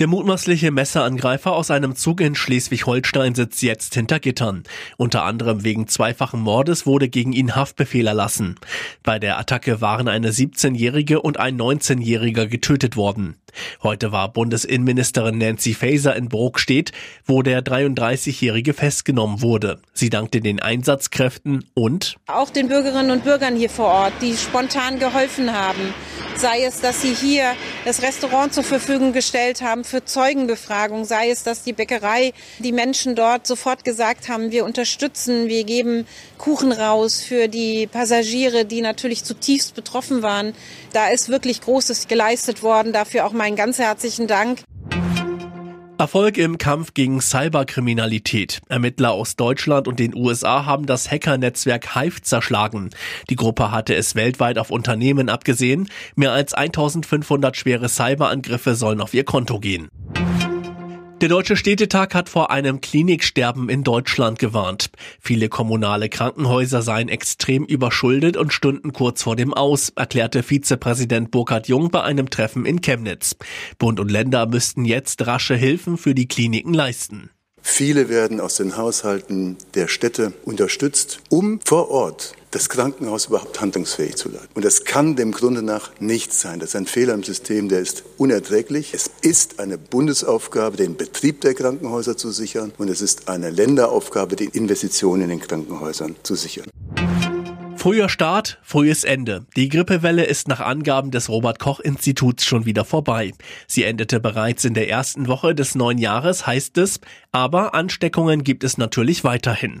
Der mutmaßliche Messerangreifer aus einem Zug in Schleswig-Holstein sitzt jetzt hinter Gittern. Unter anderem wegen zweifachen Mordes wurde gegen ihn Haftbefehl erlassen. Bei der Attacke waren eine 17-Jährige und ein 19-Jähriger getötet worden. Heute war Bundesinnenministerin Nancy Faeser in Brokstedt, wo der 33-Jährige festgenommen wurde. Sie dankte den Einsatzkräften und auch den Bürgerinnen und Bürgern hier vor Ort, die spontan geholfen haben sei es, dass sie hier das Restaurant zur Verfügung gestellt haben für Zeugenbefragung, sei es, dass die Bäckerei, die Menschen dort sofort gesagt haben, wir unterstützen, wir geben Kuchen raus für die Passagiere, die natürlich zutiefst betroffen waren. Da ist wirklich Großes geleistet worden. Dafür auch meinen ganz herzlichen Dank. Erfolg im Kampf gegen Cyberkriminalität. Ermittler aus Deutschland und den USA haben das Hackernetzwerk Hive zerschlagen. Die Gruppe hatte es weltweit auf Unternehmen abgesehen. Mehr als 1500 schwere Cyberangriffe sollen auf ihr Konto gehen. Der Deutsche Städtetag hat vor einem Kliniksterben in Deutschland gewarnt. Viele kommunale Krankenhäuser seien extrem überschuldet und stünden kurz vor dem Aus, erklärte Vizepräsident Burkhard Jung bei einem Treffen in Chemnitz. Bund und Länder müssten jetzt rasche Hilfen für die Kliniken leisten. Viele werden aus den Haushalten der Städte unterstützt, um vor Ort das Krankenhaus überhaupt handlungsfähig zu leiten. Und das kann dem Grunde nach nicht sein. Das ist ein Fehler im System, der ist unerträglich. Es ist eine Bundesaufgabe, den Betrieb der Krankenhäuser zu sichern. Und es ist eine Länderaufgabe, die Investitionen in den Krankenhäusern zu sichern. Früher Start, frühes Ende. Die Grippewelle ist nach Angaben des Robert Koch Instituts schon wieder vorbei. Sie endete bereits in der ersten Woche des neuen Jahres, heißt es, aber Ansteckungen gibt es natürlich weiterhin.